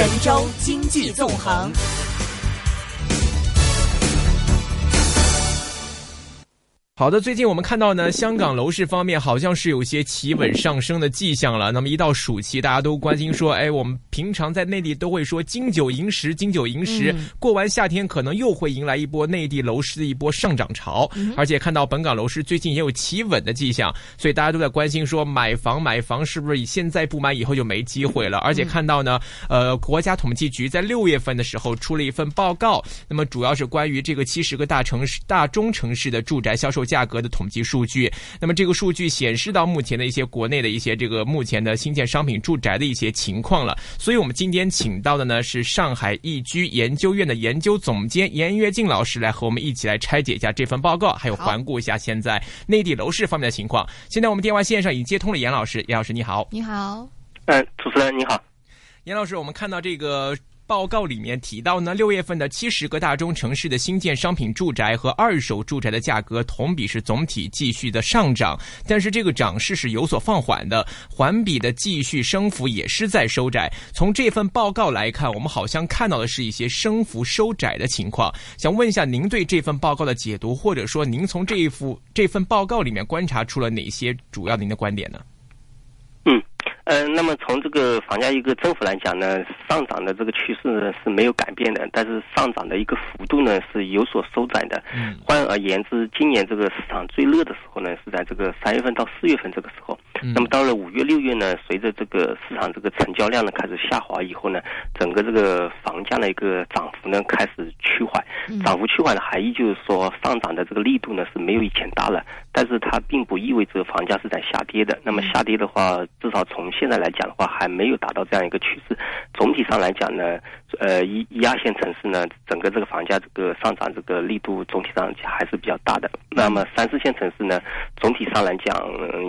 神州经济纵横。好的，最近我们看到呢，香港楼市方面好像是有些企稳上升的迹象了。那么一到暑期，大家都关心说，哎，我们平常在内地都会说金九银十，金九银十。过完夏天，可能又会迎来一波内地楼市的一波上涨潮。而且看到本港楼市最近也有企稳的迹象，所以大家都在关心说，买房买房是不是以现在不买，以后就没机会了？而且看到呢，呃，国家统计局在六月份的时候出了一份报告，那么主要是关于这个七十个大城市、大中城市的住宅销售。价格的统计数据，那么这个数据显示到目前的一些国内的一些这个目前的新建商品住宅的一些情况了。所以我们今天请到的呢是上海易居研究院的研究总监严跃进老师来和我们一起来拆解一下这份报告，还有环顾一下现在内地楼市方面的情况。现在我们电话线上已经接通了严老师，严老师你好，你好，嗯，主持人你好，严老师，我们看到这个。报告里面提到呢，六月份的七十个大中城市的新建商品住宅和二手住宅的价格同比是总体继续的上涨，但是这个涨势是有所放缓的，环比的继续升幅也是在收窄。从这份报告来看，我们好像看到的是一些升幅收窄的情况。想问一下您对这份报告的解读，或者说您从这一幅这份报告里面观察出了哪些主要您的观点呢？嗯，那么从这个房价一个增幅来讲呢，上涨的这个趋势呢是没有改变的，但是上涨的一个幅度呢是有所收窄的。嗯，换而言之，今年这个市场最热的时候呢是在这个三月份到四月份这个时候。嗯，那么到了五月、六月呢，随着这个市场这个成交量呢开始下滑以后呢，整个这个房价的一个涨幅呢开始趋缓。涨幅趋缓的含义就是说，上涨的这个力度呢是没有以前大了，但是它并不意味着房价是在下跌的。那么下跌的话，至少从现在来讲的话，还没有达到这样一个趋势。总体上来讲呢，呃，一一二线城市呢，整个这个房价这个上涨这个力度总体上还是比较大的。那么三四线城市呢，总体上来讲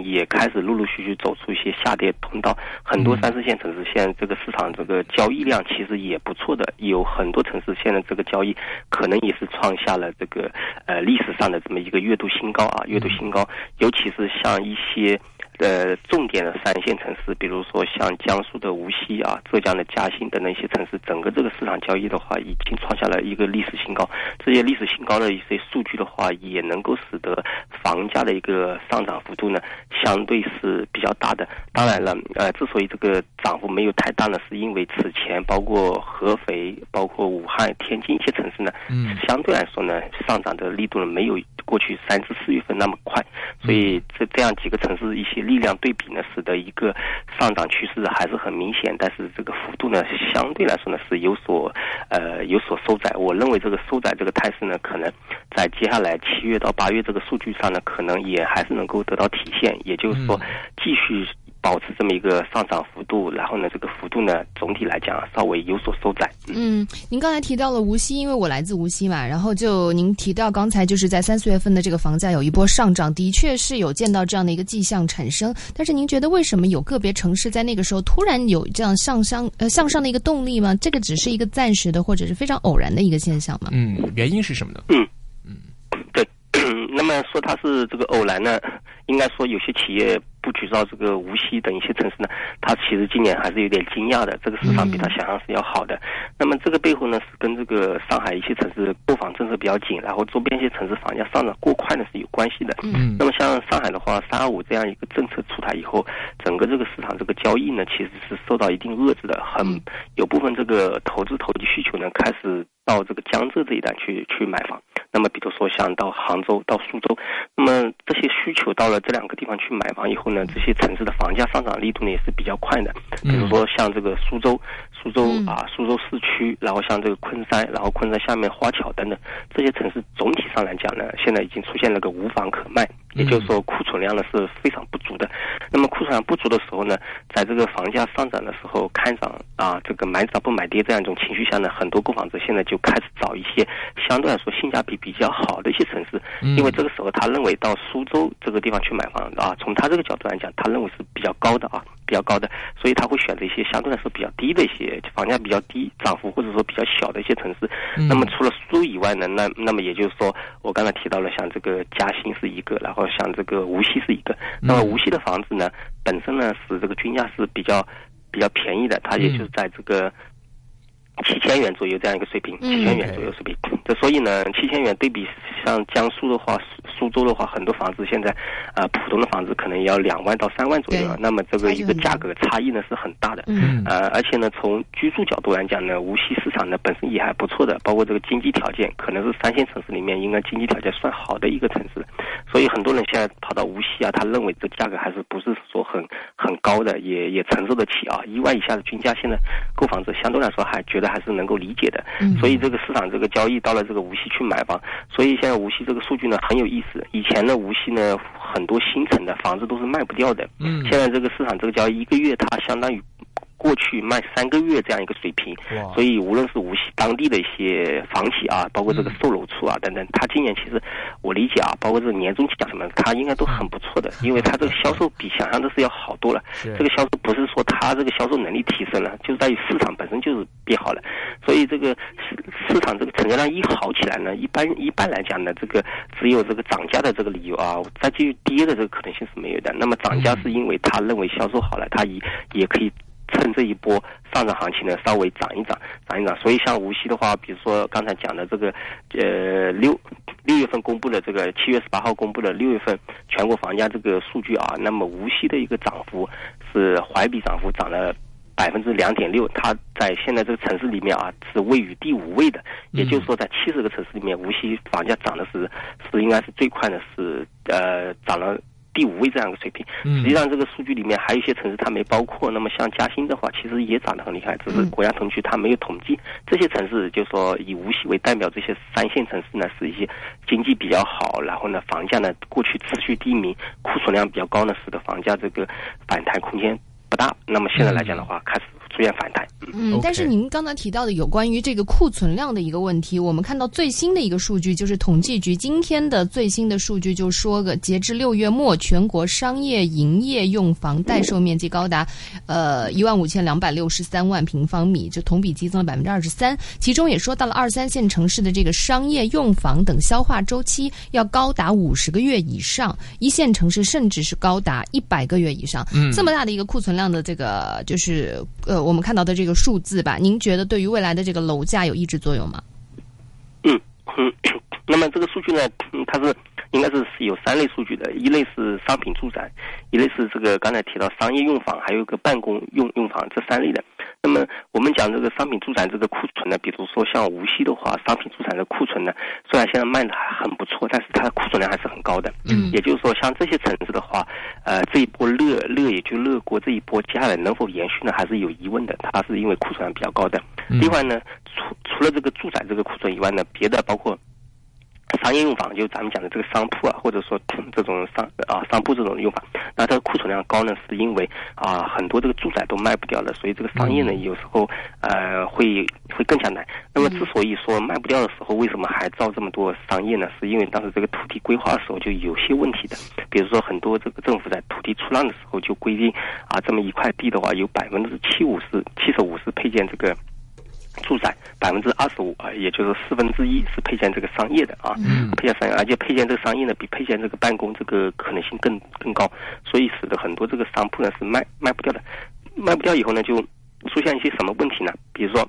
也开始陆陆续续走出一些下跌通道。很多三四线城市现在这个市场这个交易量其实也不错的，有很多城市现在这个交易可能也是创下了这个呃历史上的这么一个月度新高啊，月度新高。尤其是像一些。呃，重点的三线城市，比如说像江苏的无锡啊、浙江的嘉兴等等一些城市，整个这个市场交易的话，已经创下了一个历史新高。这些历史新高的一些数据的话，也能够使得房价的一个上涨幅度呢，相对是比较大的。当然了，呃，之所以这个涨幅没有太大呢，是因为此前包括合肥、包括武汉、天津一些城市呢，嗯，相对来说呢，上涨的力度呢，没有过去三至四月份那么快。所以这这样几个城市一些。力量对比呢，使得一个上涨趋势还是很明显，但是这个幅度呢，相对来说呢是有所呃有所收窄。我认为这个收窄这个态势呢，可能在接下来七月到八月这个数据上呢，可能也还是能够得到体现。也就是说，继续。保持这么一个上涨幅度，然后呢，这个幅度呢，总体来讲稍微有所收窄。嗯，您刚才提到了无锡，因为我来自无锡嘛，然后就您提到刚才就是在三四月份的这个房价有一波上涨，的确是有见到这样的一个迹象产生。但是您觉得为什么有个别城市在那个时候突然有这样向上呃向上的一个动力吗？这个只是一个暂时的或者是非常偶然的一个现象吗？嗯，原因是什么呢？嗯嗯，对。那么说它是这个偶然呢，应该说有些企业。布局到这个无锡等一些城市呢，它其实今年还是有点惊讶的，这个市场比他想象是要好的。那么这个背后呢，是跟这个上海一些城市购房政策比较紧，然后周边一些城市房价上涨过快呢是有关系的。嗯。那么像上海的话，三二五这样一个政策出台以后，整个这个市场这个交易呢，其实是受到一定遏制的，很有部分这个投资投机需求呢，开始到这个江浙这一带去去买房。那么比如说像到杭州、到苏州，那么这些需求到了这两个地方去买房以后。呢，这些城市的房价上涨力度呢也是比较快的，比如说像这个苏州，苏州啊，苏州市区，然后像这个昆山，然后昆山下面花桥等等这些城市，总体上来讲呢，现在已经出现了个无房可卖。也就是说，库存量呢是非常不足的。那么库存量不足的时候呢，在这个房价上涨的时候，看涨啊，这个买涨不买跌这样一种情绪下呢，很多购房者现在就开始找一些相对来说性价比比较好的一些城市，因为这个时候他认为到苏州这个地方去买房啊，从他这个角度来讲，他认为是比较高的啊。比较高的，所以他会选择一些相对来说比较低的一些房价比较低、涨幅或者说比较小的一些城市。那么除了苏州以外呢，那那么也就是说，我刚才提到了像这个嘉兴是一个，然后像这个无锡是一个。那么无锡的房子呢，本身呢是这个均价是比较比较便宜的，它也就是在这个七千元左右这样一个水平，七千元左右水平。这所以呢，七千元对比像江苏的话，苏州的话，很多房子现在，啊，普通的房子可能要两万到三万左右了。那么这个一个价格差异呢是很大的。嗯。呃，而且呢，从居住角度来讲呢，无锡市场呢本身也还不错的，包括这个经济条件，可能是三线城市里面应该经济条件算好的一个城市。所以很多人现在跑到无锡啊，他认为这价格还是不是说很很高的，也也承受得起啊。一万以下的均价，现在购房者相对来说还觉得还是能够理解的。嗯。所以这个市场这个交易到了这个无锡去买房，所以现在无锡这个数据呢很有意思。以前呢，无锡呢很多新城的房子都是卖不掉的。嗯。现在这个市场这个交易一个月，它相当于。过去卖三个月这样一个水平，所以无论是无锡当地的一些房企啊，包括这个售楼处啊等等，他今年其实我理解啊，包括这个年终奖什么，他应该都很不错的，因为他这个销售比想象的 是要好多了。这个销售不是说他这个销售能力提升了，就是在于市场本身就是变好了。所以这个市市场这个成交量一好起来呢，一般一般来讲呢，这个只有这个涨价的这个理由啊，再继续跌的这个可能性是没有的。那么涨价是因为他认为销售好了，他也也可以。趁这一波上涨行情呢，稍微涨一涨，涨一涨。所以像无锡的话，比如说刚才讲的这个，呃，六六月份公布的这个七月十八号公布的六月份全国房价这个数据啊，那么无锡的一个涨幅是环比涨幅涨了百分之两点六，它在现在这个城市里面啊是位于第五位的，也就是说在七十个城市里面，无锡房价涨的是是应该是最快的，是呃涨了。第五位这样一个水平，实际上这个数据里面还有一些城市它没包括。那么像嘉兴的话，其实也涨得很厉害，只是国家统计局它没有统计。这些城市就说以无锡为代表，这些三线城市呢是一些经济比较好，然后呢房价呢过去持续低迷，库存量比较高呢，使得房价这个反弹空间不大。那么现在来讲的话，开始。出现反弹，嗯，但是您刚才提到的有关于这个库存量的一个问题，我们看到最新的一个数据，就是统计局今天的最新的数据，就说个截至六月末，全国商业营业用房待售面积高达，呃一万五千两百六十三万平方米，就同比激增了百分之二十三。其中也说到了二三线城市的这个商业用房等消化周期要高达五十个月以上，一线城市甚至是高达一百个月以上。嗯，这么大的一个库存量的这个就是呃。我们看到的这个数字吧，您觉得对于未来的这个楼价有抑制作用吗？嗯嗯，那么这个数据呢，它是应该是有三类数据的，一类是商品住宅，一类是这个刚才提到商业用房，还有个办公用用房这三类的。那么我们讲这个商品住宅这个库存呢，比如说像无锡的话，商品住宅的库存呢，虽然现在卖的还很不错，但是它的库存量还是很高的。嗯，也就是说，像这些城市的话，呃，这一波热热也就热过，这一波接下来能否延续呢，还是有疑问的。它是因为库存量比较高的。另外呢，除除了这个住宅这个库存以外呢，别的包括。商业用房就咱们讲的这个商铺啊，或者说这种商啊商铺这种用房，那它的库存量高呢，是因为啊很多这个住宅都卖不掉了，所以这个商业呢有时候呃会会更加难。那么之所以说卖不掉的时候，为什么还造这么多商业呢？是因为当时这个土地规划的时候就有些问题的，比如说很多这个政府在土地出让的时候就规定啊这么一块地的话，有百分之七五十七十五是配建这个。住宅百分之二十五啊，也就是四分之一是配建这个商业的啊，配建商业，而且配建这个商业呢，比配建这个办公这个可能性更更高，所以使得很多这个商铺呢是卖卖不掉的，卖不掉以后呢，就出现一些什么问题呢？比如说。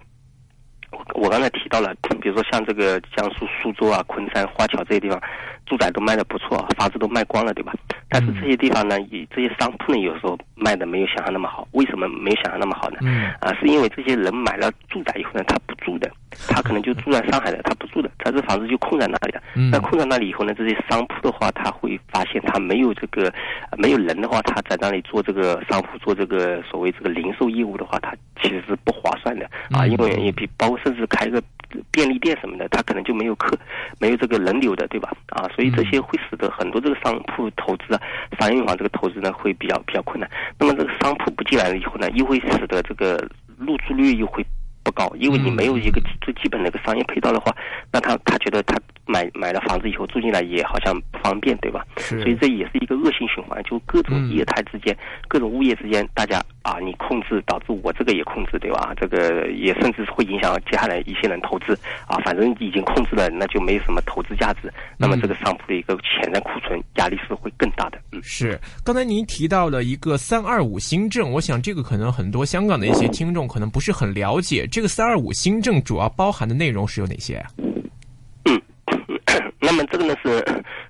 我刚才提到了，比如说像这个江苏苏州啊、昆山、花桥这些地方，住宅都卖的不错，房子都卖光了，对吧？但是这些地方呢，以这些商铺呢，有时候卖的没有想象那么好。为什么没有想象那么好呢？啊，是因为这些人买了住宅以后呢，他不住的，他可能就住在上海的，他不住的，他这房子就空在那里的。那空在那里以后呢，这些商铺的话，他会发现他没有这个没有人的话，他在那里做这个商铺做这个所谓这个零售业务的话，他其实是不划算的啊，因为也比包括甚至开个便利店什么的，他可能就没有客，没有这个人流的，对吧？啊，所以这些会使得很多这个商铺投资啊，商业用房这个投资呢会比较比较困难。那么这个商铺不进来了以后呢，又会使得这个入住率又会不高，因为你没有一个最基本的一个商业配套的话，那他他觉得他买买了房子以后住进来也好像不方便，对吧？所以这也是一个恶性循环，就各种业态之间，各种物业之间，大家啊，你控制导致我这个也控制，对吧？这个也甚至会影响接下来一些人投资啊。反正已经控制了，那就没什么投资价值。那么这个商铺的一个潜在库存压力是会更大的。嗯，是。刚才您提到了一个三二五新政，我想这个可能很多香港的一些听众可能不是很了解。这个三二五新政主要包含的内容是有哪些？嗯，那么这个呢是。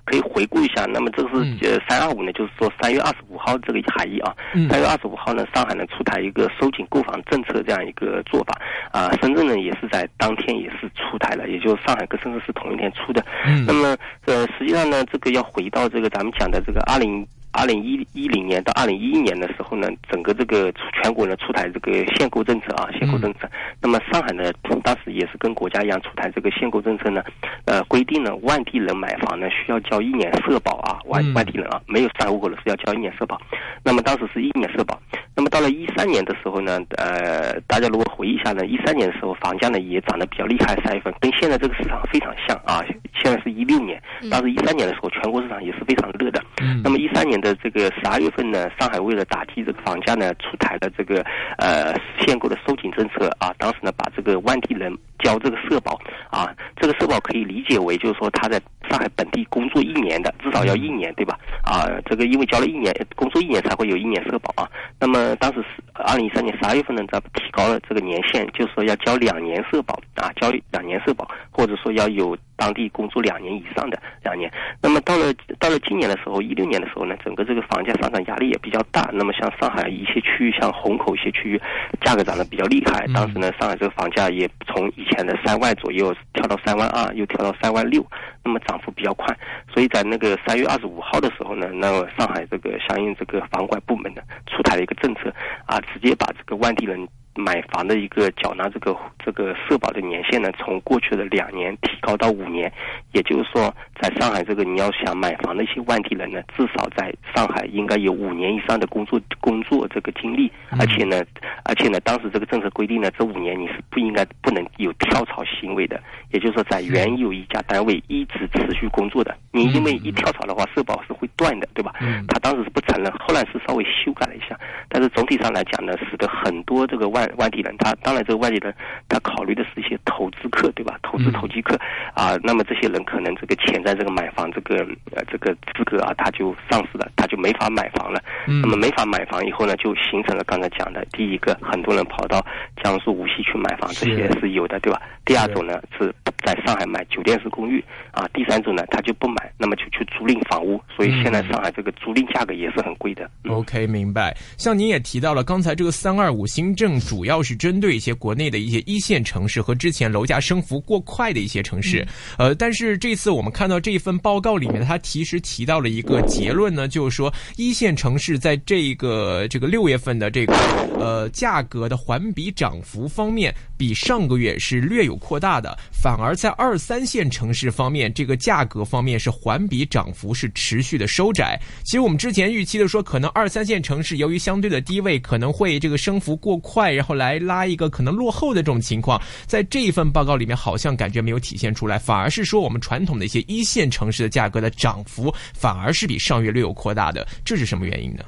可以回顾一下，那么这个是呃三二五呢，就是说三月二十五号这个含义啊。三月二十五号呢，上海呢出台一个收紧购房政策这样一个做法啊，深圳呢也是在当天也是出台了，也就是上海跟深圳是同一天出的。那么呃实际上呢，这个要回到这个咱们讲的这个二零。二零一一零年到二零一一年的时候呢，整个这个全国呢出台这个限购政策啊，限购政策。那么上海呢，当时也是跟国家一样出台这个限购政策呢，呃，规定呢外地人买房呢需要交一年社保啊，外外地人啊没有上户口的是要交一年社保。那么当时是一年社保。那么到了一三年的时候呢，呃，大家如果回忆一下呢，一三年的时候房价呢也涨得比较厉害，三月份跟现在这个市场非常像啊。现在是一六年，当时一三年的时候全国市场也是非常热的。那么一三年。的这个十二月份呢，上海为了打击这个房价呢，出台了这个呃限购的收紧政策啊。当时呢，把这个外地人交这个社保啊，这个社保可以理解为就是说他在上海本地工作一年的，至少要一年，对吧？啊，这个因为交了一年工作一年才会有一年社保啊。那么当时是二零一三年十二月份呢，咱们提高了这个年限，就是说要交两年社保啊，交两年社保，或者说要有。当地工作两年以上的两年，那么到了到了今年的时候，一六年的时候呢，整个这个房价上涨压力也比较大。那么像上海一些区域，像虹口一些区域，价格涨得比较厉害。当时呢，上海这个房价也从以前的三万左右跳到三万二，又跳到三万六，那么涨幅比较快。所以在那个三月二十五号的时候呢，那上海这个相应这个房管部门呢出台了一个政策，啊，直接把这个外地人。买房的一个缴纳这个这个社保的年限呢，从过去的两年提高到五年，也就是说，在上海这个你要想买房的一些外地人呢，至少在上海应该有五年以上的工作工作这个经历，而且呢，而且呢，当时这个政策规定呢，这五年你是不应该不能有跳槽行为的，也就是说，在原有一家单位一直持续工作的，你因为一跳槽的话，社保是会断的，对吧？他当时是不承认，后来是稍微修改了一下，但是总体上来讲呢，使得很多这个外外地人，他当然这个外地人，他考虑的是一些投资客，对吧？投资投机客啊，那么这些人可能这个潜在这个买房这个呃这个资格啊，他就丧失了，他就没法买房了。那么没法买房以后呢，就形成了刚才讲的第一个，很多人跑到江苏无锡去买房，这些是有的，对吧？第二种呢是在上海买酒店式公寓啊，第三种呢他就不买，那么就去租赁房屋，所以现在上海这个租赁价格也是很贵的。OK，明白。像您也提到了刚才这个三二五新政，主要是。针对一些国内的一些一线城市和之前楼价升幅过快的一些城市，呃，但是这次我们看到这份报告里面，它其实提到了一个结论呢，就是说一线城市在这个这个六月份的这个呃价格的环比涨幅方面，比上个月是略有扩大的，反而在二三线城市方面，这个价格方面是环比涨幅是持续的收窄。其实我们之前预期的说，可能二三线城市由于相对的低位，可能会这个升幅过快，然后来。拉一个可能落后的这种情况，在这一份报告里面好像感觉没有体现出来，反而是说我们传统的一些一线城市的价格的涨幅反而是比上月略有扩大的，这是什么原因呢？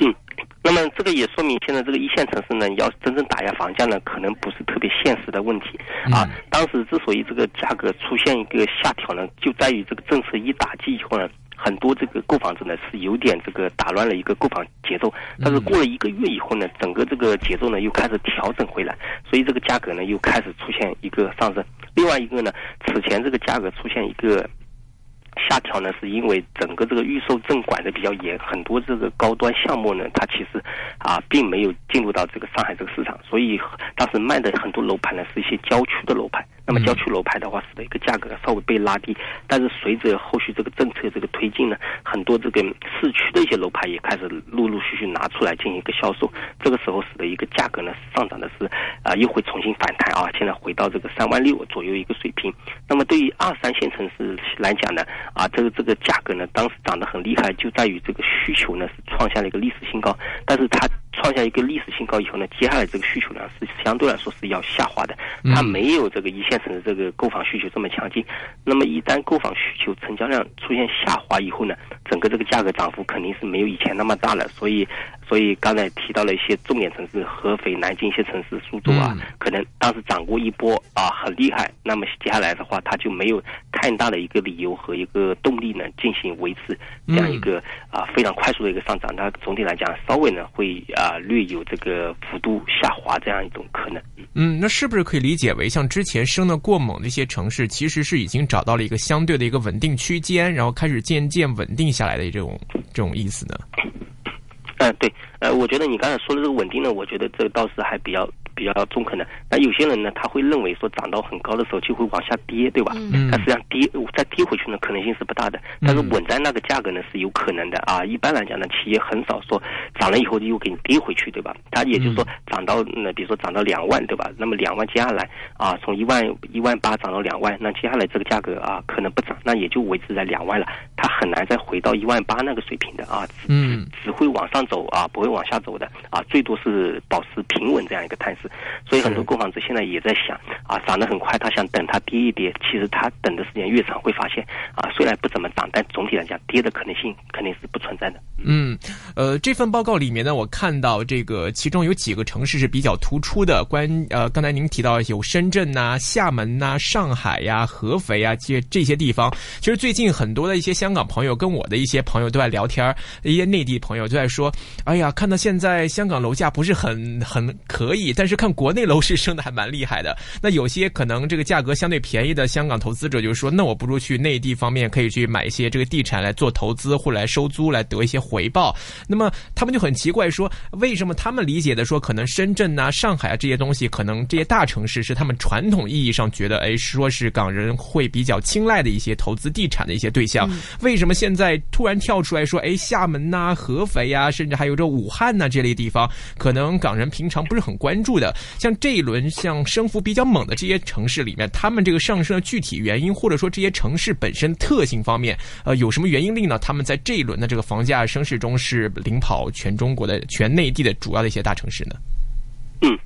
嗯，那么这个也说明现在这个一线城市呢，要真正打压房价呢，可能不是特别现实的问题啊。当时之所以这个价格出现一个下调呢，就在于这个政策一打击以后呢。很多这个购房者呢是有点这个打乱了一个购房节奏，但是过了一个月以后呢，整个这个节奏呢又开始调整回来，所以这个价格呢又开始出现一个上升。另外一个呢，此前这个价格出现一个下调呢，是因为整个这个预售证管的比较严，很多这个高端项目呢，它其实啊并没有进入到这个上海这个市场，所以当时卖的很多楼盘呢是一些郊区的楼盘。那么郊区楼盘的话，使得一个价格稍微被拉低，但是随着后续这个政策这个推进呢，很多这个市区的一些楼盘也开始陆陆续续拿出来进行一个销售，这个时候使得一个价格呢上涨的是啊又会重新反弹啊，现在回到这个三万六左右一个水平。那么对于二三线城市来讲呢，啊这个这个价格呢当时涨得很厉害，就在于这个需求呢是创下了一个历史新高，但是它。创下一个历史新高以后呢，接下来这个需求量是相对来说是要下滑的，它没有这个一线城市这个购房需求这么强劲。那么一旦购房需求成交量出现下滑以后呢，整个这个价格涨幅肯定是没有以前那么大了。所以，所以刚才提到了一些重点城市，合肥、南京一些城市，苏州啊，可能当时涨过一波啊，很厉害。那么接下来的话，它就没有太大的一个理由和一个动力呢，进行维持这样一个啊非常快速的一个上涨。它总体来讲，稍微呢会啊略有这个幅度下滑这样一种可能。嗯，那是不是可以理解为，像之前升的过猛的一些城市，其实是已经找到了一个相对的一个稳定区间，然后开始渐渐稳定下来的这种这种意思呢？嗯，对，呃，我觉得你刚才说的这个稳定呢，我觉得这个倒是还比较。比较中肯的，那有些人呢，他会认为说涨到很高的时候就会往下跌，对吧？嗯。但实际上跌再跌回去呢，可能性是不大的。但是稳在那个价格呢是有可能的啊。一般来讲呢，企业很少说涨了以后就又给你跌回去，对吧？它也就是说涨到那比如说涨到两万，对吧？那么两万接下来啊，从一万一万八涨到两万，那接下来这个价格啊可能不涨，那也就维持在两万了。它很难再回到一万八那个水平的啊。嗯。只会往上走啊，不会往下走的啊，最多是保持平稳这样一个态势。所以很多购房者现在也在想啊，涨得很快，他想等它跌一跌。其实他等的时间越长，会发现啊，虽然不怎么涨，但总体来讲，跌的可能性肯定是不存在的。嗯，呃，这份报告里面呢，我看到这个其中有几个城市是比较突出的。关呃，刚才您提到有深圳呐、厦门呐、上海呀、合肥呀这这些地方。其实最近很多的一些香港朋友跟我的一些朋友都在聊天，一些内地朋友都在说：“哎呀，看到现在香港楼价不是很很可以，但是看国。”内楼市升的还蛮厉害的，那有些可能这个价格相对便宜的香港投资者就说，那我不如去内地方面可以去买一些这个地产来做投资或者来收租来得一些回报。那么他们就很奇怪说，为什么他们理解的说可能深圳呐、上海啊这些东西，可能这些大城市是他们传统意义上觉得哎说是港人会比较青睐的一些投资地产的一些对象，为什么现在突然跳出来说，哎厦门呐、合肥呀，甚至还有这武汉呐这类地方，可能港人平常不是很关注的。像这一轮像升幅比较猛的这些城市里面，他们这个上升的具体原因，或者说这些城市本身特性方面，呃，有什么原因令呢？他们在这一轮的这个房价升势中是领跑全中国的、全内地的主要的一些大城市呢？嗯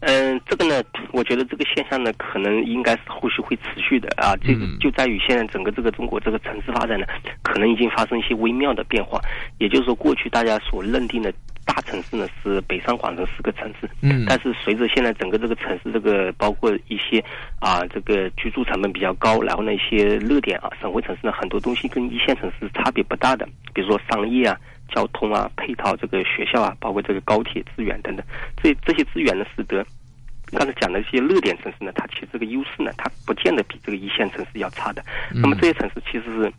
嗯，这个呢，我觉得这个现象呢，可能应该是后续会持续的啊。这个就在于现在整个这个中国这个城市发展呢，可能已经发生一些微妙的变化。也就是说，过去大家所认定的。大城市呢是北上广这四个城市，嗯，但是随着现在整个这个城市这个包括一些啊这个居住成本比较高，然后呢一些热点啊省会城市呢很多东西跟一线城市差别不大的，比如说商业啊、交通啊、配套这个学校啊，包括这个高铁资源等等，这这些资源呢使得刚才讲的一些热点城市呢，它其实这个优势呢，它不见得比这个一线城市要差的。那么这些城市其实是。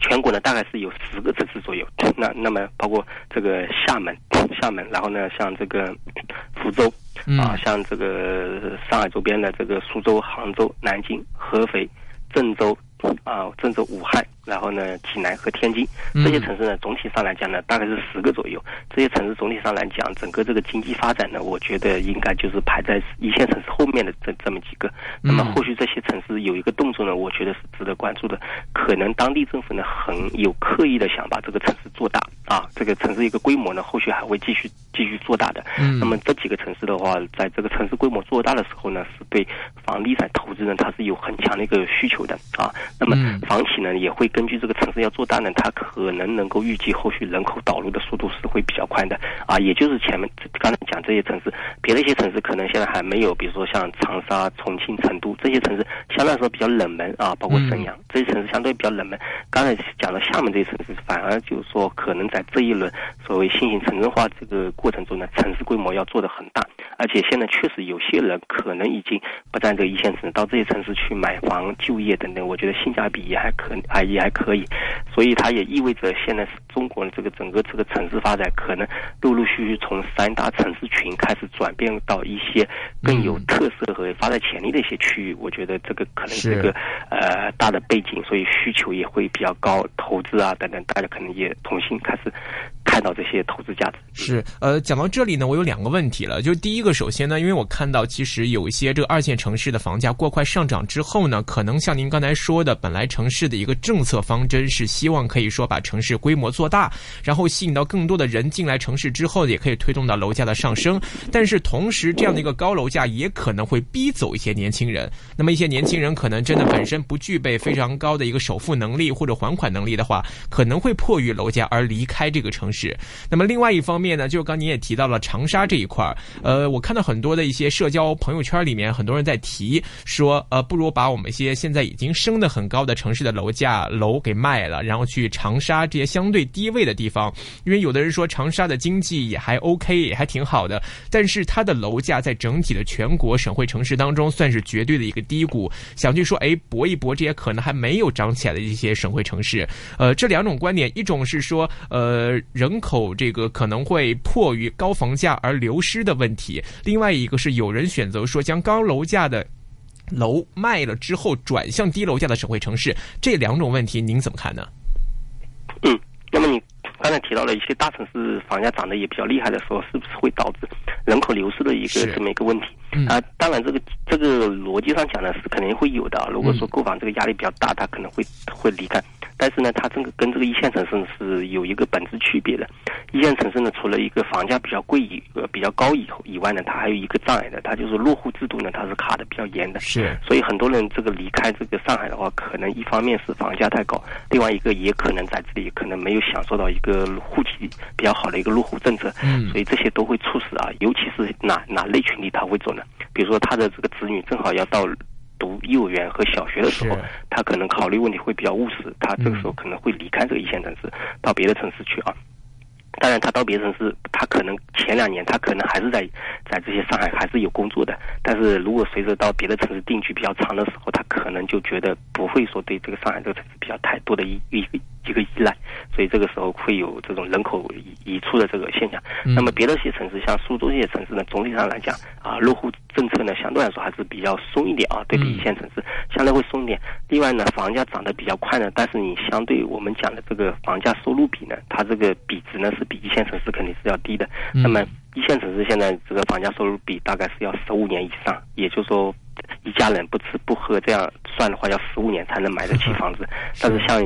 全国呢大概是有十个城市左右，那那么包括这个厦门，厦门，然后呢像这个 福州，啊像这个上海周边的这个苏州、杭州、南京、合肥、郑州，啊郑州、武汉。然后呢，济南和天津这些城市呢，总体上来讲呢，大概是十个左右。这些城市总体上来讲，整个这个经济发展呢，我觉得应该就是排在一线城市后面的这这么几个。那么后续这些城市有一个动作呢，我觉得是值得关注的。可能当地政府呢，很有刻意的想把这个城市做大啊，这个城市一个规模呢，后续还会继续继续做大的。嗯那么这几个城市的话，在这个城市规模做大的时候呢，是对房地产投资呢，它是有很强的一个需求的啊。那么房企呢，也会。根据这个城市要做大呢，它可能能够预计后续人口导入的速度是会比较快的啊，也就是前面刚才讲这些城市，别的一些城市可能现在还没有，比如说像长沙、重庆、成都这些城市，相对来说比较冷门啊，包括沈阳这些城市相对比较冷门。刚才讲到厦门这些城市，反而就是说可能在这一轮所谓新型城镇化这个过程中呢，城市规模要做得很大，而且现在确实有些人可能已经不在这个一线城市，到这些城市去买房、就业等等，我觉得性价比也还可啊也。还可以，所以它也意味着现在是中国的这个整个这个城市发展，可能陆陆续续从三大城市群开始转变到一些更有特色和发展潜力的一些区域。我觉得这个可能是个呃大的背景，所以需求也会比较高，投资啊等等，大家可能也重新开始。看到这些投资价值是呃，讲到这里呢，我有两个问题了。就第一个，首先呢，因为我看到其实有一些这个二线城市的房价过快上涨之后呢，可能像您刚才说的，本来城市的一个政策方针是希望可以说把城市规模做大，然后吸引到更多的人进来城市之后，也可以推动到楼价的上升。但是同时，这样的一个高楼价也可能会逼走一些年轻人。那么一些年轻人可能真的本身不具备非常高的一个首付能力或者还款能力的话，可能会迫于楼价而离开这个城市。那么另外一方面呢，就刚您也提到了长沙这一块儿，呃，我看到很多的一些社交朋友圈里面，很多人在提说，呃，不如把我们一些现在已经升得很高的城市的楼价楼给卖了，然后去长沙这些相对低位的地方，因为有的人说长沙的经济也还 OK，也还挺好的，但是它的楼价在整体的全国省会城市当中算是绝对的一个低谷，想去说，哎，搏一搏这些可能还没有涨起来的一些省会城市，呃，这两种观点，一种是说，呃，仍口这个可能会迫于高房价而流失的问题，另外一个是有人选择说将高楼价的楼卖了之后转向低楼价的省会城市，这两种问题您怎么看呢？嗯，那么你刚才提到了一些大城市房价涨得也比较厉害的时候，是不是会导致人口流失的一个这么一个问题？嗯啊，当然这个这个逻辑上讲呢是肯定会有的啊。如果说购房这个压力比较大，他可能会会离开。但是呢，它这个跟这个一线城市是有一个本质区别的。一线城市呢，除了一个房价比较贵以呃比较高以后以外呢，它还有一个障碍的，它就是落户制度呢，它是卡的比较严的。是所以很多人这个离开这个上海的话，可能一方面是房价太高，另外一个也可能在这里可能没有享受到一个户籍比较好的一个落户政策，嗯所以这些都会促使啊，尤其是哪哪类群体他会走呢？比如说他的这个子女正好要到读幼儿园和小学的时候，他可能考虑问题会比较务实，他这个时候可能会离开这个一线城市，到别的城市去啊。当然，他到别的城市，他可能前两年他可能还是在在这些上海还是有工作的，但是如果随着到别的城市定居比较长的时候，他可能就觉得不会说对这个上海这个城市比较太多的一一个一个依赖，所以这个时候会有这种人口移移出的这个现象。嗯那么别的一些城市，像苏州这些城市呢，总体上来讲啊，落户政策呢相对来说还是比较松一点啊，对比一线城市相对会松一点。另外呢，房价涨得比较快呢，但是你相对我们讲的这个房价收入比呢，它这个比值呢是比一线城市肯定是要低的。嗯那么一线城市现在这个房价收入比大概是要十五年以上，也就是说一家人不吃不喝这样算的话，要十五年才能买得起房子。但 是。像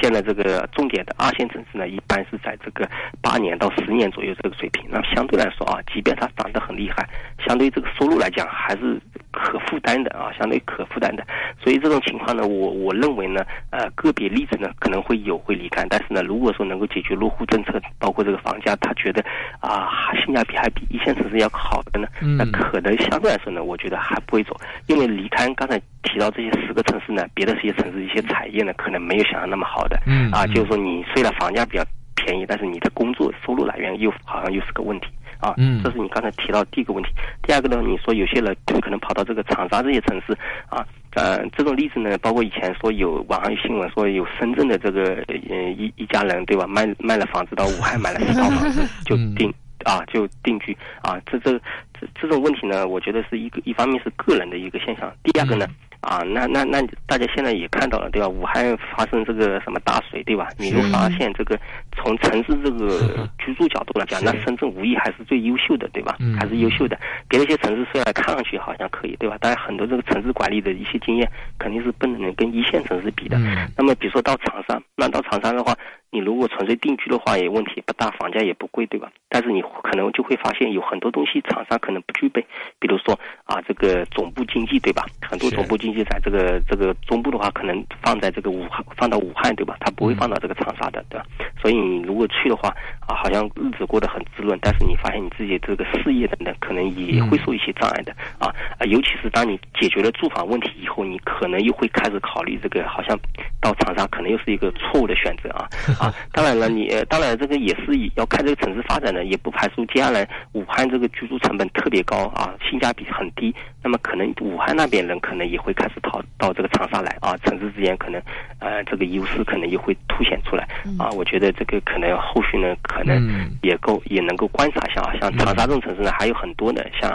现在这个重点的二线城市呢，一般是。在这个八年到十年左右这个水平。那么相对来说啊，即便它涨得很厉害，相对这个收入来讲还是。可负担的啊，相对可负担的。所以这种情况呢，我我认为呢，呃，个别例子呢可能会有会离开，但是。呢，如果说能够解决落户政策，包括这个房价，他觉得啊、性价比还比一线城市要好的呢，嗯。那可能相对来说呢，我觉得还不会走，因为离开刚才提到这些十个城市呢，别的这些城市一些产业呢，可能没有想象那么好的，啊，嗯。啊就是说你虽然房价比较便宜，但是你的工作收入来源又好像又是个问题。啊，嗯。这是你刚才提到第一个问题。第二个呢，你说有些人可能跑到这个长沙这些城市啊，呃，这种例子呢，包括以前说有网上有新闻说有深圳的这个呃一一家人对吧，卖卖了房子到武汉买了四套房子 就嗯。定。啊，就定居啊，这这这这种问题呢，我觉得是一个一方面是个人的一个现象，第二个呢，嗯啊，那那那大家现在也看到了对吧？武汉发生这个什么大水对吧？你就发现这个从城市这个居住角度来讲，那深圳无疑还是最优秀的对吧嗯？还是优秀的。别的一些城市虽然看上去好像可以对吧？但是很多这个城市管理的一些经验肯定是不能跟一线城市比的。嗯那么比如说到长沙，那到长沙的话，你如果纯粹定居的话，也问题不大，房价也不贵，对吧？但是你可能就会发现有很多东西厂商可能不具备，比如说啊，这个总部经济，对吧？很多总部经济在这个这个中部的话，可能放在这个武汉，放到武汉，对吧？它不会放到这个长沙的，对吧？所以你如果去的话，啊，好像日子过得很滋润，但是你发现你自己这个事业等等，可能也会受一些障碍的啊啊，尤其是当你解决了住房问题以后，你可能又会开始考虑这个，好像到长沙可能又是一个错误的选择啊啊！当然了，你呃当然这个也是要看这个城市发展的，也不排除接下来武汉这个居住成本特别高啊，性价比很低，那么可能武汉那边人可能也会开始逃到这个长沙来啊，城市之间可能呃这个优势可能也会凸显出来啊，我觉得这个可能后续呢可能嗯。也够也能够观察一下啊，像长沙这种城市呢还有很多的，像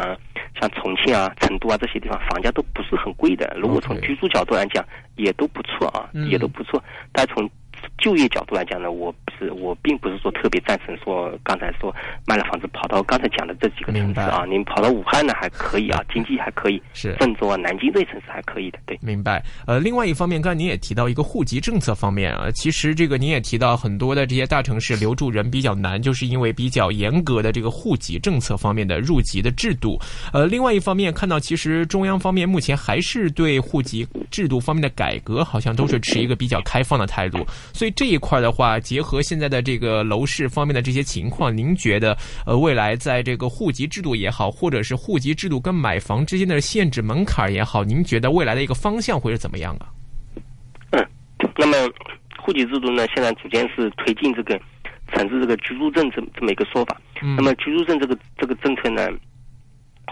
像重庆啊、成都啊这些地方房价都不是很贵的，如果从居住角度来讲也都不错啊，嗯也都不错，但从就业角度来讲呢，我我并不是说特别赞成说刚才说卖了房子跑到刚才讲的这几个城市啊，您跑到武汉呢还可以啊，经济还可以，是郑州啊、南京这些城市还可以的，对。明白。呃，另外一方面，刚才您也提到一个户籍政策方面啊，其实这个您也提到很多的这些大城市留住人比较难，就是因为比较严格的这个户籍政策方面的入籍的制度。呃，另外一方面看到，其实中央方面目前还是对户籍制度方面的改革，好像都是持一个比较开放的态度。所以这一块的话，结合现现在的这个楼市方面的这些情况，您觉得呃未来在这个户籍制度也好，或者是户籍制度跟买房之间的限制门槛也好，您觉得未来的一个方向会是怎么样啊？嗯，那么户籍制度呢，现在逐渐是推进这个城市这个居住证这这么一个说法。那么居住证这个这个政策呢？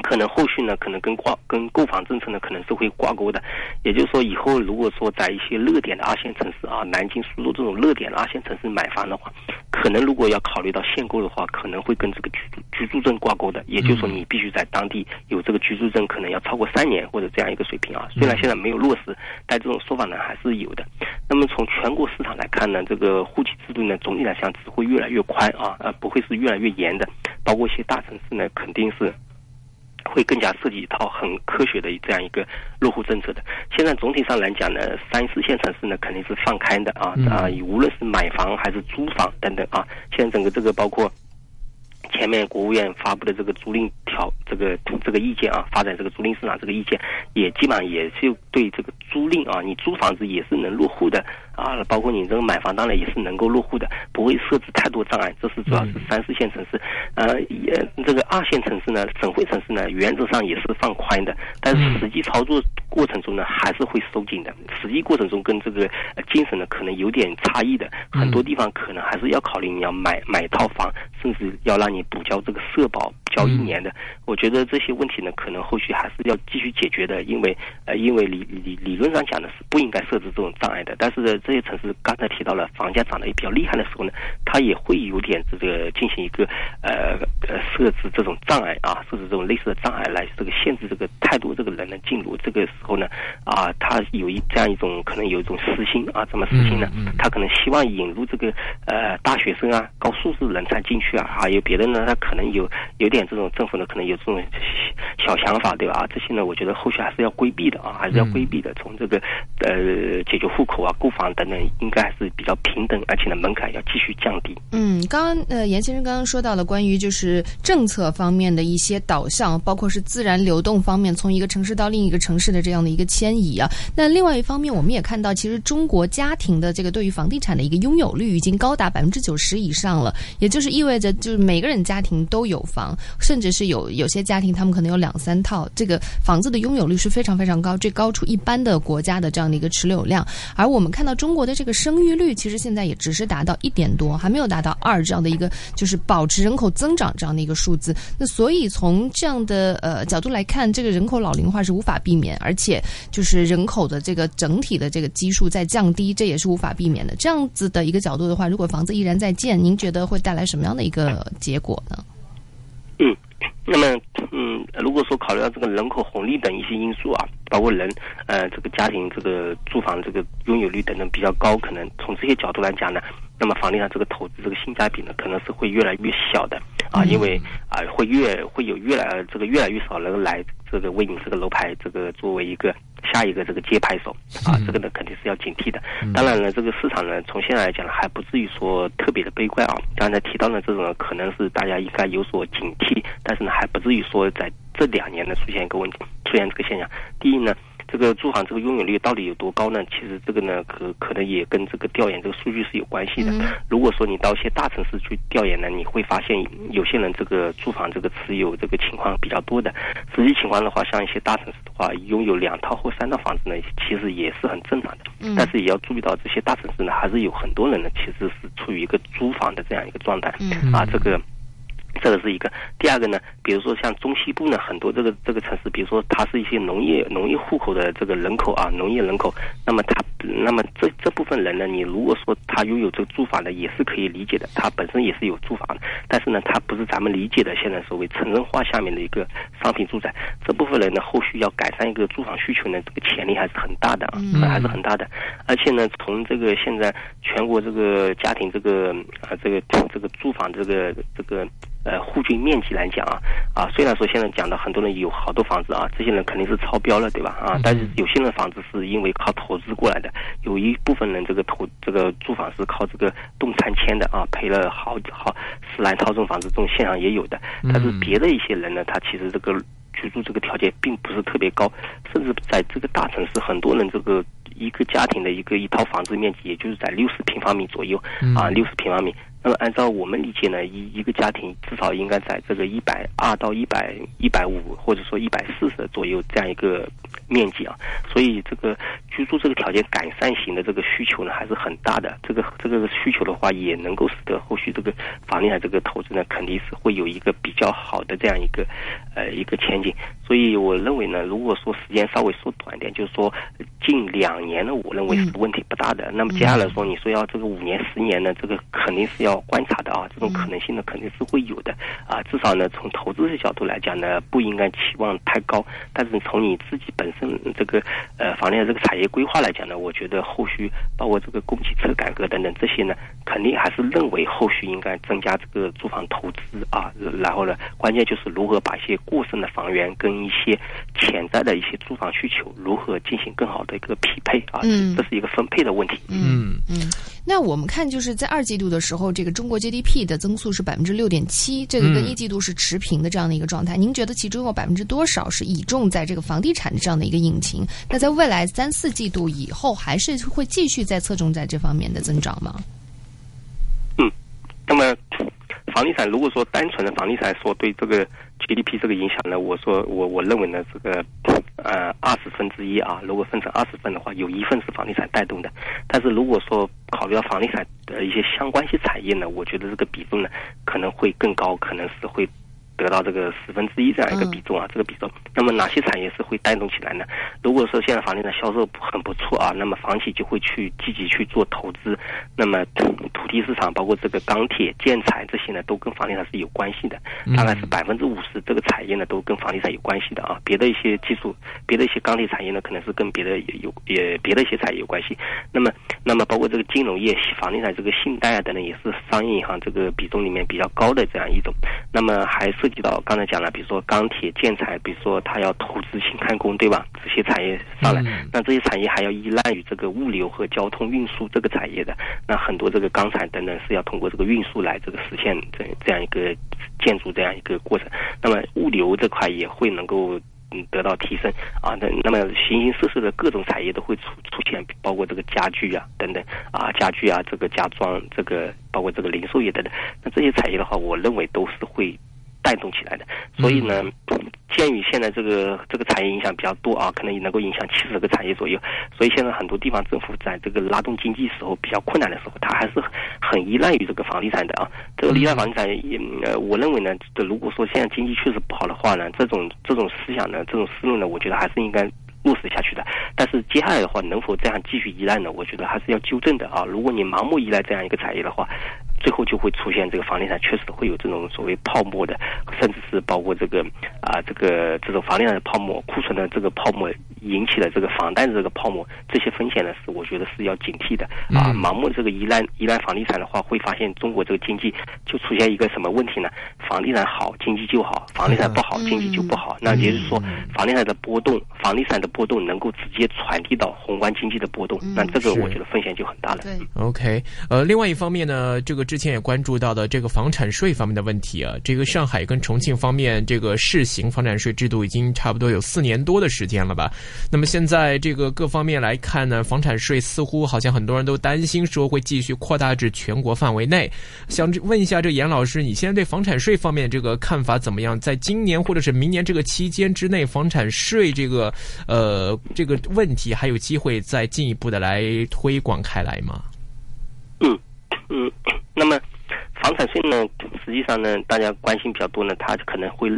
可能后续呢，可能跟挂跟购房政策呢，可能是会挂钩的。也就是说，以后如果说在一些热点的二线城市啊，南京、苏州这种热点的二线城市买房的话，可能如果要考虑到限购的话，可能会跟这个居住居住证挂钩的。也就是说，你必须在当地有这个居住证，可能要超过三年或者这样一个水平啊。虽然现在没有落实，但这种说法呢还是有的。那么从全国市场来看呢，这个户籍制度呢，总体来讲只会越来越宽啊，呃，不会是越来越严的。包括一些大城市呢，肯定是。会更加设计一套很科学的这样一个落户政策的。现在总体上来讲呢，三四线城市呢肯定是放开的啊啊，无论是买房还是租房等等啊，现在整个这个包括。前面国务院发布的这个租赁条这个这个意见啊，发展这个租赁市场这个意见，也基本上也是对这个租赁啊，你租房子也是能落户的啊，包括你这个买房当然也是能够落户的，不会设置太多障碍。这是主要是三四线城市，呃，也这个二线城市呢，省会城市呢，原则上也是放宽的，但是实际操作过程中呢，还是会收紧的。实际过程中跟这个精神呢，可能有点差异的，很多地方可能还是要考虑你要买买套房，甚至要让你。补交这个社保交一年的，我觉得这些问题呢，可能后续还是要继续解决的，因为呃，因为理理理论上讲呢是不应该设置这种障碍的。但是这些城市刚才提到了房价涨得也比较厉害的时候呢，它也会有点这个进行一个呃呃设置这种障碍啊，设置这种类似的障碍来这个限制这个太多这个人的进入。这个时候呢啊，他有一这样一种可能有一种私心啊，怎么私心呢？他可能希望引入这个呃大学生啊、高素质人才进去啊，还有别的。呢他可能有有点这种政府呢，可能有这种小想法，对吧？啊，这些呢，我觉得后续还是要规避的啊，还是要规避的。从这个呃解决户口啊、购房等等，应该还是比较平等，而且呢门槛要继续降低。嗯，刚刚呃严先生刚刚说到了关于就是政策方面的一些导向，包括是自然流动方面，从一个城市到另一个城市的这样的一个迁移啊。那另外一方面，我们也看到，其实中国家庭的这个对于房地产的一个拥有率已经高达百分之九十以上了，也就是意味着就是每个人。家庭都有房，甚至是有有些家庭，他们可能有两三套。这个房子的拥有率是非常非常高，这高出一般的国家的这样的一个持有量。而我们看到中国的这个生育率，其实现在也只是达到一点多，还没有达到二这样的一个，就是保持人口增长这样的一个数字。那所以从这样的呃角度来看，这个人口老龄化是无法避免，而且就是人口的这个整体的这个基数在降低，这也是无法避免的。这样子的一个角度的话，如果房子依然在建，您觉得会带来什么样的一个结果？嗯，那么嗯，如果说考虑到这个人口红利等一些因素啊，包括人呃这个家庭这个住房这个拥有率等等比较高，可能从这些角度来讲呢，那么房地产这个投资这个性价比呢，可能是会越来越小的。啊，因为啊会越会有越来这个越来越少人来这个为你这个楼盘这个作为一个。下一个这个接拍手啊，这个呢肯定是要警惕的。当然了，这个市场呢，从现在来讲呢，还不至于说特别的悲观啊。刚才提到的这种可能是大家应该有所警惕，但是呢，还不至于说在这两年呢出现一个问题，出现这个现象。第一呢。这个住房这个拥有率到底有多高呢？其实这个呢，可可能也跟这个调研这个数据是有关系的。如果说你到一些大城市去调研呢，你会发现有些人这个住房这个持有这个情况比较多的。实际情况的话，像一些大城市的话，拥有两套或三套房子呢，其实也是很正常的。但是也要注意到，这些大城市呢，还是有很多人呢，其实是处于一个租房的这样一个状态。啊，这个。这个是一个，第二个呢，比如说像中西部呢，很多这个这个城市，比如说它是一些农业农业户口的这个人口啊，农业人口，那么他，那么这这部分人呢，你如果说他拥有这个住房呢，也是可以理解的，他本身也是有住房的，但是呢，他不是咱们理解的现在所谓城镇化下面的一个商品住宅，这部分人呢，后续要改善一个住房需求呢，这个潜力还是很大的啊，还是很大的，而且呢，从这个现在全国这个家庭这个啊这个这个住房这个这个。呃，户均面积来讲啊，啊，虽然说现在讲的很多人有好多房子啊，这些人肯定是超标了，对吧？啊，但是有些人房子是因为靠投资过来的，有一部分人这个投这个住房是靠这个动产签的啊，赔了好好十来套这种房子，这种现象也有的。但是别的一些人呢，他其实这个居住这个条件并不是特别高，甚至在这个大城市，很多人这个一个家庭的一个一套房子面积，也就是在六十平方米左右啊，六十平方米。那么按照我们理解呢，一一个家庭至少应该在这个一百二到一百一百五，或者说一百四十左右这样一个面积啊。所以这个居住这个条件改善型的这个需求呢，还是很大的。这个这个需求的话，也能够使得后续这个房地产这个投资呢，肯定是会有一个比较好的这样一个呃一个前景。所以我认为呢，如果说时间稍微缩短一点，就是说近两年呢，我认为是问题不大的。那么接下来说，你说要这个五年、十年呢，这个肯定是要观察的啊，这种可能性呢肯定是会有的啊。至少呢，从投资的角度来讲呢，不应该期望太高。但是从你自己本身这个呃房地产这个产业规划来讲呢，我觉得后续包括这个供给侧改革等等这些呢，肯定还是认为后续应该增加这个住房投资啊。然后呢，关键就是如何把一些过剩的房源跟一些潜在的一些住房需求如何进行更好的一个匹配啊？嗯，这是一个分配的问题。嗯嗯。那我们看就是在二季度的时候，这个中国 GDP 的增速是百分之六点七，这个跟一季度是持平的这样的一个状态。您觉得其中有百分之多少是倚重在这个房地产的这样的一个引擎？那在未来三四季度以后，还是会继续在侧重在这方面的增长吗？嗯，那么房地产如果说单纯的房地产说对这个 GDP 这个影响呢，我说我我认为呢这个。呃，二十分之一啊，如果分成二十份的话，有一份是房地产带动的。但是如果说考虑到房地产的一些相关性产业呢，我觉得这个比重呢可能会更高，可能是会。得到这个十分之一这样一个比重啊，这个比重。那么哪些产业是会带动起来呢？如果说现在房地产销售很不错啊，那么房企就会去积极去做投资。那么土土地市场包括这个钢铁、建材这些呢，都跟房地产是有关系的。大概是百分之五十这个产业呢，都跟房地产有关系的啊。别的一些技术，别的一些钢铁产业呢，可能是跟别的有也别的一些产业有关系。那么，那么包括这个金融业、房地产这个信贷啊等等，也是商业银行这个比重里面比较高的这样一种。那么还涉提到刚才讲了，比如说钢铁、建材，比如说他要投资新开工，对吧？这些产业上来，那这些产业还要依赖于这个物流和交通运输这个产业的。那很多这个钢材等等是要通过这个运输来这个实现这这样一个建筑这样一个过程。那么物流这块也会能够嗯得到提升啊。那那么形形色色的各种产业都会出出现，包括这个家具啊等等啊家具啊这个家装这个包括这个零售业等等。那这些产业的话，我认为都是会。带动起来的，所以呢，鉴于现在这个这个产业影响比较多啊，可能也能够影响七十个产业左右，所以现在很多地方政府在这个拉动经济时候比较困难的时候，它还是很依赖于这个房地产的啊。这个依赖房地产也，呃，我认为呢，如果说现在经济确实不好的话呢，这种这种思想呢，这种思路呢，我觉得还是应该落实下去的。但是接下来的话，能否这样继续依赖呢？我觉得还是要纠正的啊。如果你盲目依赖这样一个产业的话，最后就会出现这个房地产确实会有这种所谓泡沫的，甚至是包括这个啊这个这种房地产的泡沫、库存的这个泡沫引起的这个房贷的这个泡沫，这些风险呢是我觉得是要警惕的啊。盲目这个依赖依赖房地产的话，会发现中国这个经济就出现一个什么问题呢？房地产好，经济就好；房地产不好，经济就不好。那也就是说，房地产的波动，房地产的波动能够直接传递到宏观经济的波动，那这个我觉得风险就很大了。对，OK，呃，另外一方面呢，这个。之前也关注到的这个房产税方面的问题啊，这个上海跟重庆方面这个试行房产税制度已经差不多有四年多的时间了吧？那么现在这个各方面来看呢，房产税似乎好像很多人都担心说会继续扩大至全国范围内。想问一下，这严老师，你现在对房产税方面这个看法怎么样？在今年或者是明年这个期间之内，房产税这个呃这个问题还有机会再进一步的来推广开来吗？嗯嗯。那么，房产税呢？实际上呢，大家关心比较多呢，他可能会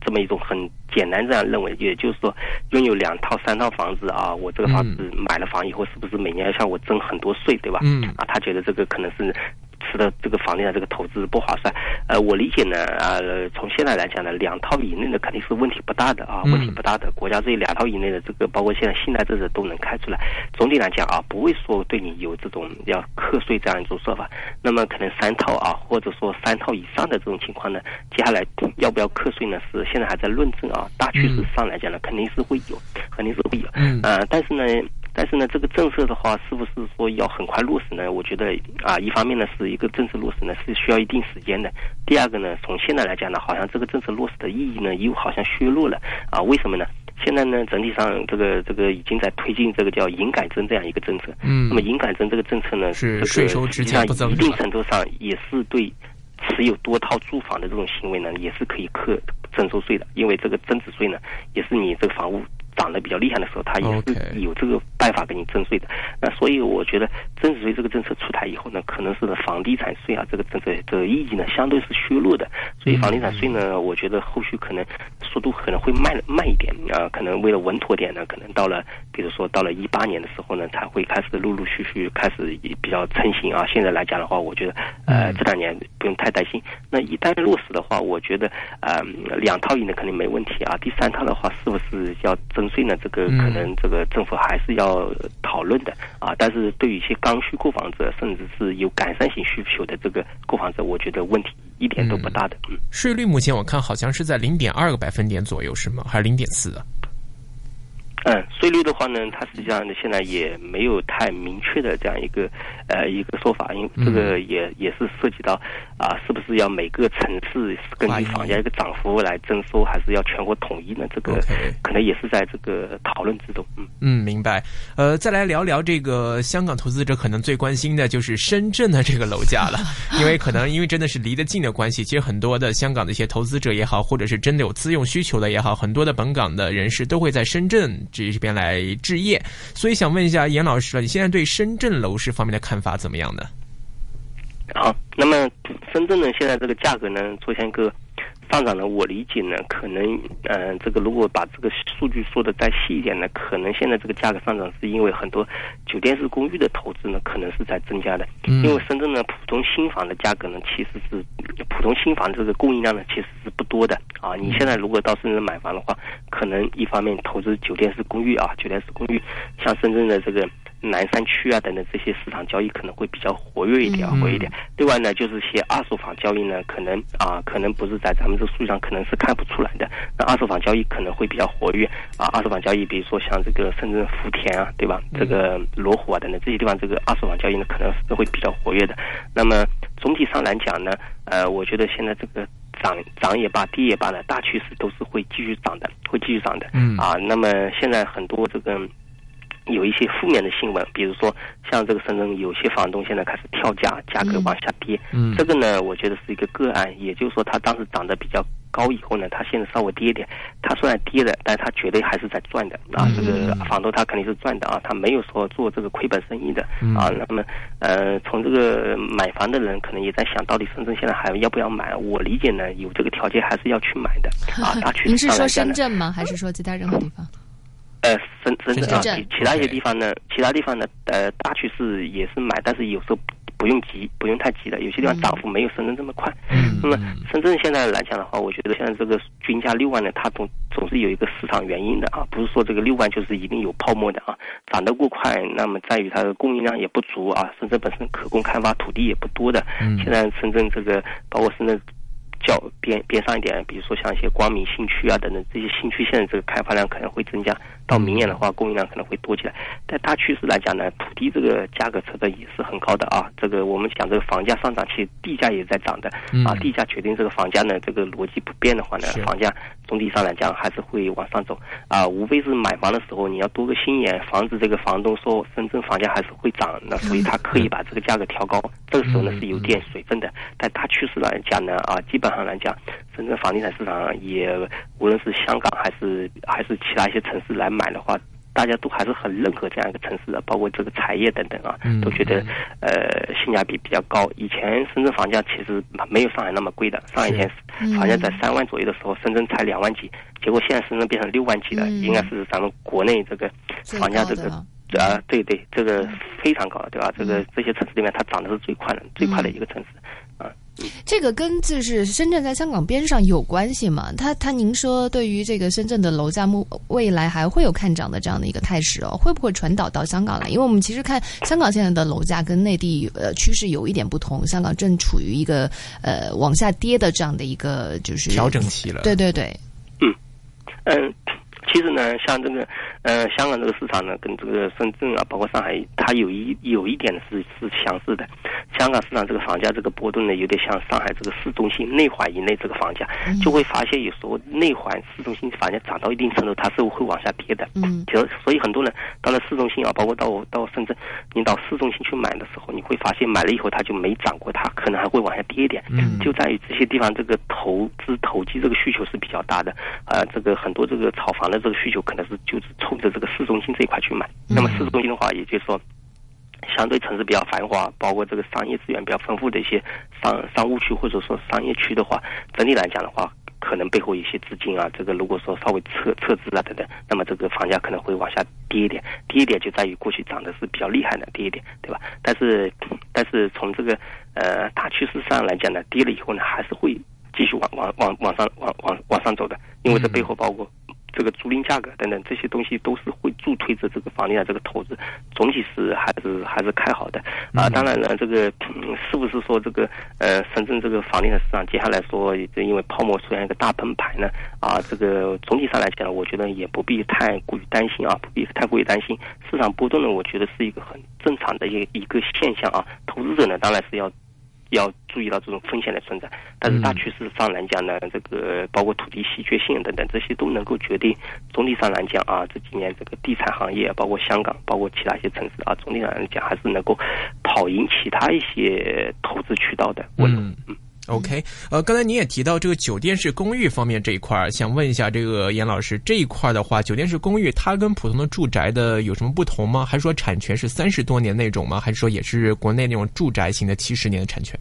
这么一种很简单这样认为，也就是说，拥有两套、三套房子啊，我这个房子买了房以后，是不是每年要向我征很多税，对吧？嗯。啊，他觉得这个可能是。吃的这个房地产这个投资不划算，呃，我理解呢，呃，从现在来讲呢，两套以内的肯定是问题不大的啊，问题不大的。国家这两套以内的这个，包括现在信贷政策都能开出来。总体来讲啊，不会说对你有这种要课税这样一种说法。那么可能三套啊，或者说三套以上的这种情况呢，接下来要不要课税呢？是现在还在论证啊。大趋势上来讲呢，肯定是会有，肯定是会有。嗯。呃，但是呢。但是呢，这个政策的话，是不是说要很快落实呢？我觉得啊，一方面呢是一个政策落实呢是需要一定时间的。第二个呢，从现在来讲呢，好像这个政策落实的意义呢又好像削弱了啊？为什么呢？现在呢，整体上这个这个已经在推进这个叫营改增这样一个政策。嗯，那么营改增这个政策呢，是税收之间不增，一定程度上也是对持有多套住房的这种行为呢，也是可以课征收税的，因为这个增值税呢，也是你这个房屋。涨得比较厉害的时候，它也是有这个办法给你征税的。那所以我觉得增值税这个政策出台以后呢，可能是房地产税啊这个政策这个意义呢相对是削弱的。所以房地产税呢，我觉得后续可能速度可能会慢慢一点啊。可能为了稳妥点呢，可能到了比如说到了一八年的时候呢，才会开始陆陆续续开始比较成型啊。现在来讲的话，我觉得呃这两年不用太担心。那一旦落实的话，我觉得呃两套以内肯定没问题啊。第三套的话，是不是要征？税呢，这个可能这个政府还是要讨论的啊。但是对于一些刚需购房者，甚至是有改善性需求的这个购房者，我觉得问题一点都不大的。嗯，税率目前我看好像是在零点二个百分点左右，是吗？还是零点四啊？嗯，税率的话呢，它实际上呢现在也没有太明确的这样一个呃一个说法，因为这个也也是涉及到啊，是不是要每个城市根据房价一个涨幅来征收，还是要全国统一呢？这个可能也是在这个讨论之中。嗯嗯，明白。呃，再来聊聊这个香港投资者可能最关心的就是深圳的这个楼价了，因为可能因为真的是离得近的关系，其实很多的香港的一些投资者也好，或者是真的有自用需求的也好，很多的本港的人士都会在深圳。至于这边来置业，所以想问一下严老师了，你现在对深圳楼市方面的看法怎么样呢？好，那么深圳呢，现在这个价格呢，出现一个。上涨呢，我理解呢，可能，嗯，这个如果把这个数据说的再细一点呢，可能现在这个价格上涨是因为很多酒店式公寓的投资呢，可能是在增加的。因为深圳呢，普通新房的价格呢，其实是普通新房这个供应量呢，其实是不多的啊。你现在如果到深圳买房的话，可能一方面投资酒店式公寓啊，酒店式公寓，像深圳的这个。南山区啊等等这些市场交易可能会比较活跃一点，活跃一点。另外呢，就是些二手房交易呢，可能啊，可能不是在咱们这个数据上可能是看不出来的。那二手房交易可能会比较活跃啊。二手房交易，比如说像这个深圳福田啊，对吧？这个罗湖啊等等这些地方，这个二手房交易呢，可能是会比较活跃的。那么总体上来讲呢，呃，我觉得现在这个涨涨也罢，跌也罢呢，大趋势都是会继续涨的，会继续涨的。嗯啊，那么现在很多这个。有一些负面的新闻，比如说像这个深圳有些房东现在开始跳价，价格往下跌。嗯，这个呢，我觉得是一个个案，也就是说他当时涨得比较高以后呢，他现在稍微跌一点，他虽然跌了，但他绝对还是在赚的啊。这个房东他肯定是赚的啊，他没有说做这个亏本生意的啊。那么呃，从这个买房的人可能也在想到底深圳现在还要不要买？我理解呢，有这个条件还是要去买的啊。您是说深圳吗？还是说其他任何地方？呃，深深圳啊，其其他一些地方呢，其他地方呢，呃，大趋势也是买，但是有时候不用急，不用太急的，有些地方涨幅没有深圳这么快。那么深圳现在来讲的话，我觉得现在这个均价六万呢，它总总是有一个市场原因的啊，不是说这个六万就是一定有泡沫的啊，涨得过快，那么在于它的供应量也不足啊，深圳本身可供开发土地也不多的。现在深圳这个包括深圳。较边边上一点，比如说像一些光明新区啊等等这些新区，现在这个开发量可能会增加，到明年的话供应量可能会多起来。但大趋势来讲呢，土地这个价格成本也是很高的啊。这个我们讲这个房价上涨，其实地价也在涨的啊。地价决定这个房价呢，这个逻辑不变的话呢，房价总体上来讲还是会往上走啊。无非是买房的时候你要多个心眼，防止这个房东说深圳房价还是会涨，那所以他刻意把这个价格调高，这个时候呢是有点水分的。但大趋势来讲呢，啊，基本上来讲，深圳房地产市场也无论是香港还是还是其他一些城市来买的话，大家都还是很认可这样一个城市的，包括这个产业等等啊，都觉得呃性价比比较高。以前深圳房价其实没有上海那么贵的，上海以前房价在三万左右的时候，深圳才两万几，结果现在深圳变成六万几了，应该是咱们国内这个房价这个啊，对对，这个非常高，对吧？这个这些城市里面它涨的是最快的，最快的一个城市。这个跟就是深圳在香港边上有关系吗？他他，您说对于这个深圳的楼价，目未来还会有看涨的这样的一个态势哦？会不会传导到香港来？因为我们其实看香港现在的楼价跟内地呃趋势有一点不同，香港正处于一个呃往下跌的这样的一个就是调整期了。对对对，嗯嗯。其实呢，像这个，呃，香港这个市场呢，跟这个深圳啊，包括上海，它有一有一点是是相似的。香港市场这个房价这个波动呢，有点像上海这个市中心内环以内这个房价，就会发现有时候内环市中心房价涨到一定程度，它是会往下跌的。嗯，就所以很多人到了市中心啊，包括到到深圳，你到市中心去买的时候，你会发现买了以后它就没涨过，它可能还会往下跌一点。嗯，就在于这些地方这个投资投机这个需求是比较大的，啊，这个很多这个炒房的这个需求可能是就是冲着这个市中心这一块去买。那么市中心的话，也就是说。相对城市比较繁华，包括这个商业资源比较丰富的一些商商务区或者说商业区的话，整体来讲的话，可能背后一些资金啊，这个如果说稍微撤撤资啊等等，那么这个房价可能会往下跌一点。跌一点就在于过去涨的是比较厉害的，跌一点，对吧？但是但是从这个呃大趋势上来讲呢，跌了以后呢，还是会继续往往往往上往往往上走的，因为这背后包括。这个租赁价格等等这些东西都是会助推着这个房地产这个投资，总体是还是还是看好的啊。当然了，这个是不是说这个呃深圳这个房地产市场接下来说因为泡沫出现一个大崩盘呢？啊，这个总体上来讲，我觉得也不必太过于担心啊，不必太过于担心。市场波动呢，我觉得是一个很正常的一一个现象啊。投资者呢，当然是要。要注意到这种风险的存在，但是大趋势上来讲呢，这个包括土地稀缺性等等，这些都能够决定总体上来讲啊，这几年这个地产行业，包括香港，包括其他一些城市啊，总体上来讲还是能够跑赢其他一些投资渠道的。嗯嗯。OK，呃，刚才您也提到这个酒店式公寓方面这一块儿，想问一下这个严老师，这一块儿的话，酒店式公寓它跟普通的住宅的有什么不同吗？还是说产权是三十多年那种吗？还是说也是国内那种住宅型的七十年的产权？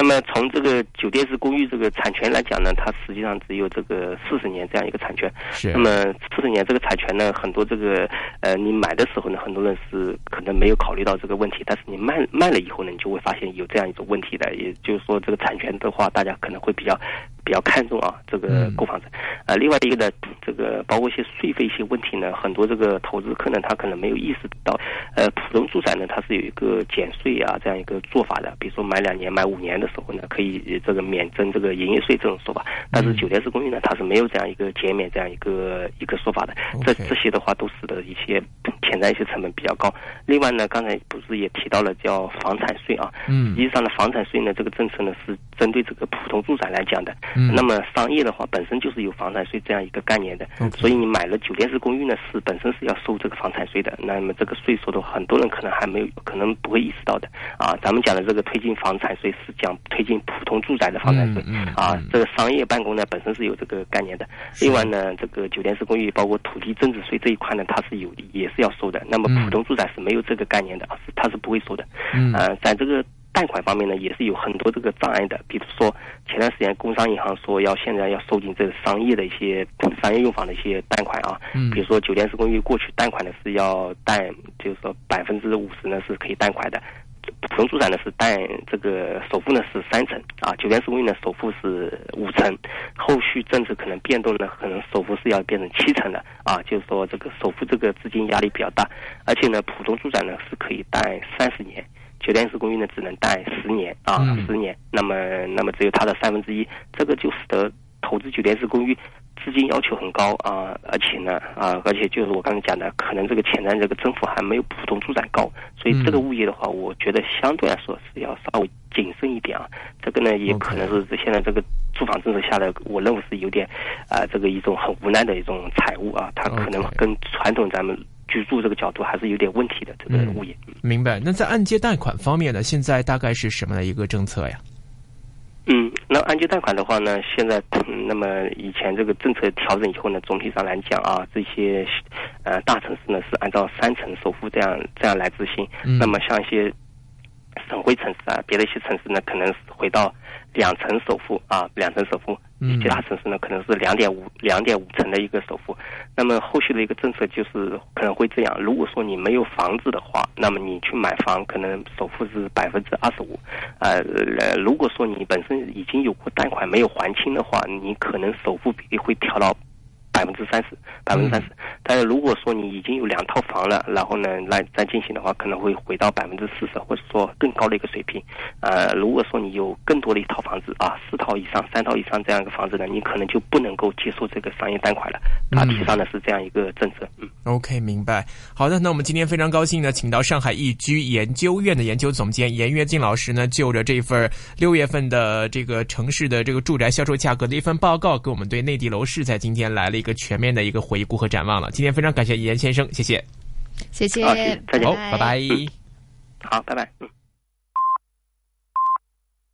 那么从这个酒店式公寓这个产权来讲呢，它实际上只有这个四十年这样一个产权。是。那么四十年这个产权呢，很多这个呃，你买的时候呢，很多人是可能没有考虑到这个问题，但是你卖卖了以后呢，你就会发现有这样一种问题的，也就是说这个产权的话，大家可能会比较。比较看重啊，这个购房者，呃，另外一个呢，这个包括一些税费一些问题呢，很多这个投资客呢，他可能没有意识到，呃，普通住宅呢，它是有一个减税啊这样一个做法的，比如说买两年、买五年的时候呢，可以这个免征这个营业税这种说法，但是酒店式公寓呢，它是没有这样一个减免这样一个一个说法的，这这些的话都使得一些潜在一些成本比较高。另外呢，刚才不是也提到了叫房产税啊，嗯，实际上呢，房产税呢这个政策呢是针对这个普通住宅来讲的。那么商业的话，本身就是有房产税这样一个概念的，所以你买了酒店式公寓呢，是本身是要收这个房产税的。那么这个税收的话，很多人可能还没有，可能不会意识到的啊。咱们讲的这个推进房产税是讲推进普通住宅的房产税啊。这个商业办公呢，本身是有这个概念的。另外呢，这个酒店式公寓包括土地增值税这一块呢，它是有也是要收的。那么普通住宅是没有这个概念的，是它是不会收的。嗯，在这个。贷款方面呢，也是有很多这个障碍的。比如说，前段时间工商银行说要现在要收紧这个商业的一些商业用房的一些贷款啊。嗯。比如说酒店式公寓过去贷款呢是要贷，就是说百分之五十呢是可以贷款的。普通住宅呢是贷这个首付呢是三成啊，酒店式公寓呢首付是五成，后续政策可能变动呢，可能首付是要变成七成的啊。就是说这个首付这个资金压力比较大，而且呢普通住宅呢是可以贷三十年。酒店式公寓呢，只能贷十年啊，十年。那么，那么只有它的三分之一，这个就使得投资酒店式公寓资金要求很高啊，而且呢啊，而且就是我刚才讲的，可能这个潜在这个增幅还没有普通住宅高，所以这个物业的话，我觉得相对来说是要稍微谨慎一点啊。这个呢，也可能是现在这个住房政策下的，我认为是有点啊，这个一种很无奈的一种财务啊，它可能跟传统咱们。居住这个角度还是有点问题的，这个物业。明白。那在按揭贷款方面呢？现在大概是什么的一个政策呀？嗯，那按揭贷款的话呢，现在那么以前这个政策调整以后呢，总体上来讲啊，这些呃大城市呢是按照三成首付这样这样来执行。那么像一些省会城市啊，别的一些城市呢，可能回到。两成首付啊，两成首付，其他城市呢可能是两点五两点五成的一个首付。那么后续的一个政策就是可能会这样：如果说你没有房子的话，那么你去买房可能首付是百分之二十五。呃，如果说你本身已经有过贷款没有还清的话，你可能首付比例会调到百分之三十，百分之三十。但是如果说你已经有两套房了，然后呢来再进行的话，可能会回到百分之四十，或者说更高的一个水平。呃，如果说你有更多的一套房子啊，四套以上、三套以上这样一个房子呢，你可能就不能够接受这个商业贷款了。大体上呢是这样一个政策。嗯，OK，明白。好的，那我们今天非常高兴呢，请到上海易居研究院的研究总监严跃进老师呢，就着这份六月份的这个城市的这个住宅销售价格的一份报告，给我们对内地楼市在今天来了一个全面的一个回顾和展望了。今天非常感谢严先生，谢谢，谢谢，再见，好，拜拜，好，拜拜，嗯。